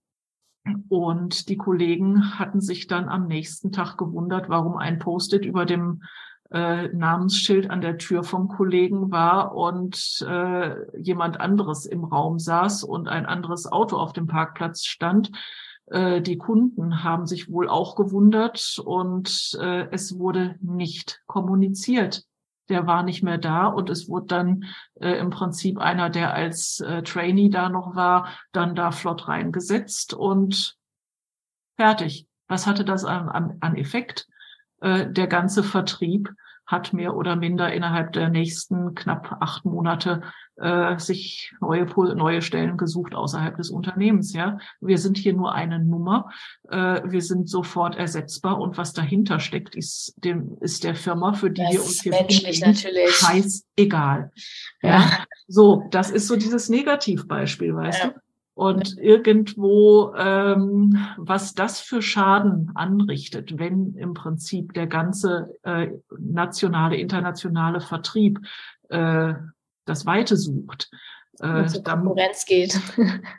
Und die Kollegen hatten sich dann am nächsten Tag gewundert, warum ein Post-it über dem äh, Namensschild an der Tür vom Kollegen war und äh, jemand anderes im Raum saß und ein anderes Auto auf dem Parkplatz stand. Äh, die Kunden haben sich wohl auch gewundert und äh, es wurde nicht kommuniziert. Der war nicht mehr da und es wurde dann äh, im Prinzip einer, der als äh, Trainee da noch war, dann da flott reingesetzt und fertig. Was hatte das an, an, an Effekt? Äh, der ganze Vertrieb hat mehr oder minder innerhalb der nächsten knapp acht Monate äh, sich neue neue Stellen gesucht außerhalb des Unternehmens. Ja, wir sind hier nur eine Nummer. Äh, wir sind sofort ersetzbar und was dahinter steckt, ist dem ist der Firma, für die das wir uns hier natürlich scheißegal. Ja. ja, so das ist so dieses Negativbeispiel, weißt ja. du. Und irgendwo, ähm, was das für Schaden anrichtet, wenn im Prinzip der ganze äh, nationale, internationale Vertrieb äh, das Weite sucht. Äh, zur Konkurrenz geht.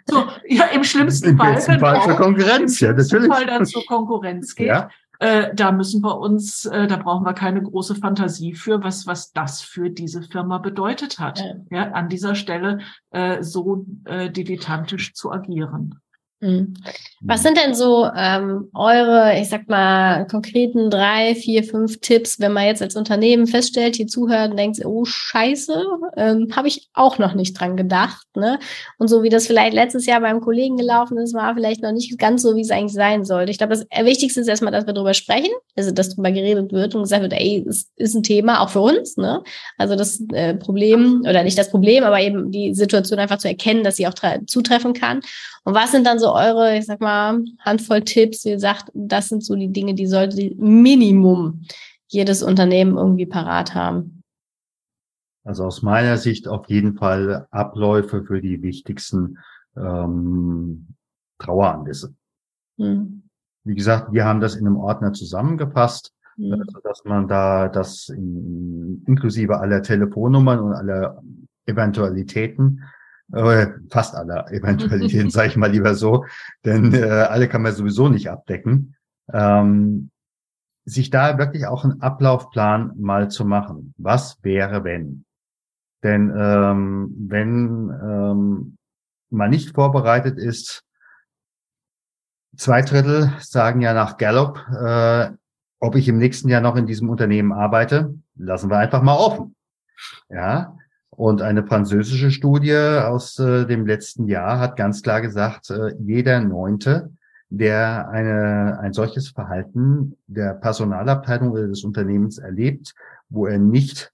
So, ja, im schlimmsten Im Fall. Im Fall zur Konkurrenz, ja, natürlich. Im Fall dann zur Konkurrenz geht. Ja. Äh, da müssen wir uns, äh, da brauchen wir keine große Fantasie für, was, was das für diese Firma bedeutet hat, ja, ja an dieser Stelle äh, so äh, dilettantisch zu agieren. Mhm. Was sind denn so ähm, eure, ich sag mal, konkreten drei, vier, fünf Tipps, wenn man jetzt als Unternehmen feststellt, hier zuhört und denkt, oh Scheiße, ähm, habe ich auch noch nicht dran gedacht. Ne? Und so wie das vielleicht letztes Jahr beim Kollegen gelaufen ist, war vielleicht noch nicht ganz so, wie es eigentlich sein sollte. Ich glaube, das Wichtigste ist erstmal, dass wir darüber sprechen, also dass darüber geredet wird und gesagt wird, ey, es ist ein Thema, auch für uns. Ne? Also das äh, Problem, oder nicht das Problem, aber eben die Situation einfach zu erkennen, dass sie auch zutreffen kann. Und was sind dann so eure, ich sag mal, Handvoll Tipps, wie ihr sagt, das sind so die Dinge, die sollte Minimum jedes Unternehmen irgendwie parat haben? Also aus meiner Sicht auf jeden Fall Abläufe für die wichtigsten ähm, Traueranlässe. Hm. Wie gesagt, wir haben das in einem Ordner zusammengefasst, hm. also, dass man da das in, inklusive aller Telefonnummern und aller Eventualitäten äh, fast alle Eventualitäten, sage ich mal lieber so, denn äh, alle kann man sowieso nicht abdecken. Ähm, sich da wirklich auch einen Ablaufplan mal zu machen. Was wäre, wenn? Denn ähm, wenn ähm, man nicht vorbereitet ist, zwei Drittel sagen ja nach Gallup, äh, ob ich im nächsten Jahr noch in diesem Unternehmen arbeite, lassen wir einfach mal offen. Ja, und eine französische Studie aus äh, dem letzten Jahr hat ganz klar gesagt, äh, jeder Neunte, der eine, ein solches Verhalten der Personalabteilung oder des Unternehmens erlebt, wo er nicht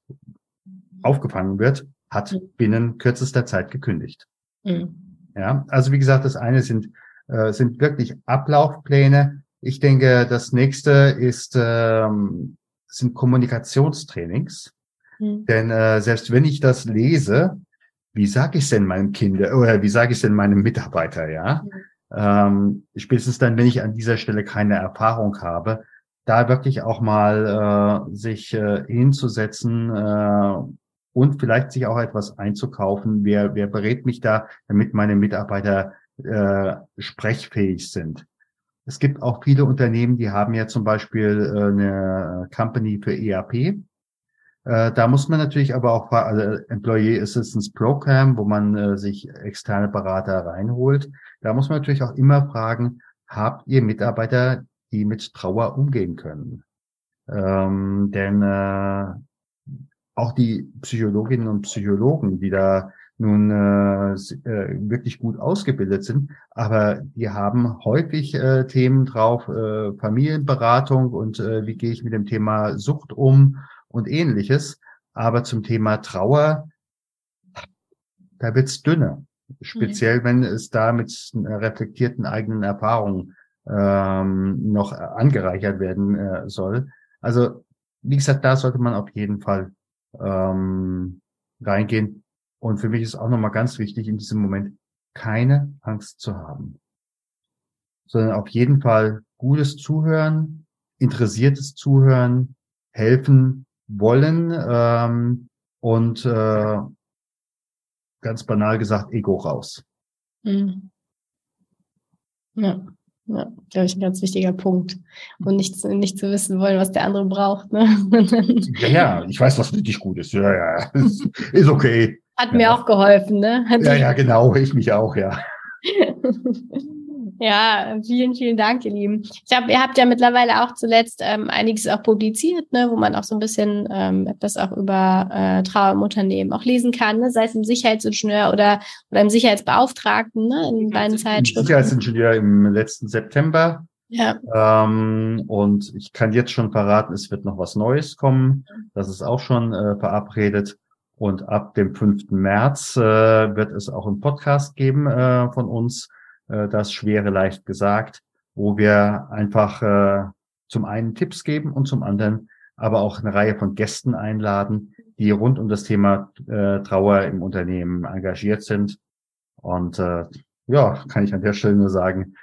aufgefangen wird, hat binnen kürzester Zeit gekündigt. Mhm. Ja, also wie gesagt, das eine sind, äh, sind wirklich Ablaufpläne. Ich denke, das nächste ist, ähm, sind Kommunikationstrainings. Mhm. Denn äh, selbst wenn ich das lese, wie sage ich es denn meinem Kind oder wie sage ich es denn meinem Mitarbeiter, ja? Mhm. Ähm, spätestens dann, wenn ich an dieser Stelle keine Erfahrung habe, da wirklich auch mal äh, sich äh, hinzusetzen äh, und vielleicht sich auch etwas einzukaufen. Wer, wer berät mich da, damit meine Mitarbeiter äh, sprechfähig sind? Es gibt auch viele Unternehmen, die haben ja zum Beispiel äh, eine Company für ERP Äh, da muss man natürlich aber auch, also Employee Assistance Program, wo man äh, sich externe Berater reinholt, da muss man natürlich auch immer fragen, habt ihr Mitarbeiter, die mit Trauer umgehen können? Ähm, denn äh, auch die Psychologinnen und Psychologen, die da nun äh, äh, wirklich gut ausgebildet sind, aber die haben häufig äh, Themen drauf, äh, Familienberatung und äh, wie gehe ich mit dem Thema Sucht um und ähnliches. Aber zum Thema Trauer, da wird's dünner. Speziell, wenn es da mit reflektierten eigenen Erfahrungen ähm, noch angereichert werden äh, soll. Also, wie gesagt, da sollte man auf jeden Fall ähm, reingehen. Und für mich ist auch nochmal ganz wichtig in diesem Moment, keine Angst zu haben, sondern auf jeden Fall gutes Zuhören, interessiertes Zuhören, helfen wollen ähm, und äh, ganz banal gesagt Ego raus. Mhm. Ja. Ja, glaube ich, ein ganz wichtiger Punkt. Und nicht, nicht zu wissen wollen, was der andere braucht. Ne? ja, ja, ich weiß, was für dich gut ist. Ja, ja, ist okay. Hat mir auch geholfen, ne? Hat ja, ja, genau, ich mich auch, ja. Ja, vielen, vielen Dank, ihr Lieben. Ich glaube, ihr habt ja mittlerweile auch zuletzt ähm, einiges auch publiziert, ne, wo man auch so ein bisschen ähm, etwas auch über äh, Trauer im Unternehmen auch lesen kann, ne, sei es im Sicherheitsingenieur oder, oder im Sicherheitsbeauftragten, ne, in beiden Zeitschriften. Sicherheitsingenieur im letzten September. Ja. Ähm, und ich kann jetzt schon verraten, es wird noch was Neues kommen. Das ist auch schon äh, verabredet. Und ab dem 5. März äh, wird es auch einen Podcast geben äh, von uns äh, das Schwere leicht gesagt, wo wir einfach äh, zum einen Tipps geben und zum anderen aber auch eine Reihe von Gästen einladen, die rund um das Thema äh, Trauer im Unternehmen engagiert sind. Und äh, ja, kann ich an der Stelle nur sagen,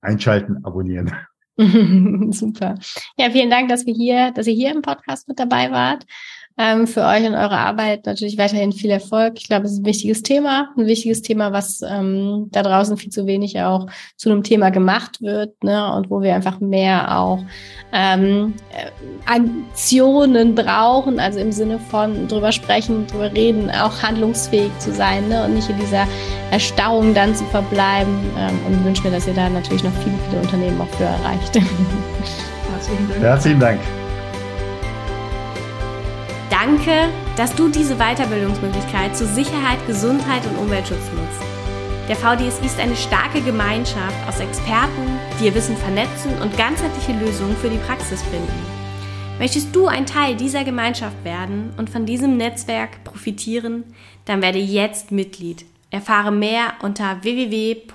einschalten, abonnieren. Super. Ja, vielen Dank, dass wir hier, dass ihr hier im Podcast mit dabei wart ähm, für euch und eure Arbeit natürlich weiterhin viel Erfolg. Ich glaube, es ist ein wichtiges Thema, ein wichtiges Thema, was ähm, da draußen viel zu wenig auch zu einem Thema gemacht wird, ne? Und wo wir einfach mehr auch ähm, äh, Aktionen brauchen, also im Sinne von drüber sprechen, drüber reden, auch handlungsfähig zu sein, ne? Und nicht in dieser Erstarrung dann zu verbleiben. Ähm, und wünsche mir, dass ihr da natürlich noch viele, viele Unternehmen auch für erreicht. Herzlichen Dank. Herzlichen Dank. Danke, dass du diese Weiterbildungsmöglichkeit zu Sicherheit, Gesundheit und Umweltschutz nutzt. Der VDSI ist eine starke Gemeinschaft aus Experten, die ihr Wissen vernetzen und ganzheitliche Lösungen für die Praxis finden. Möchtest du ein Teil dieser Gemeinschaft werden und von diesem Netzwerk profitieren, dann werde jetzt Mitglied. Erfahre mehr unter www.vdsi.de.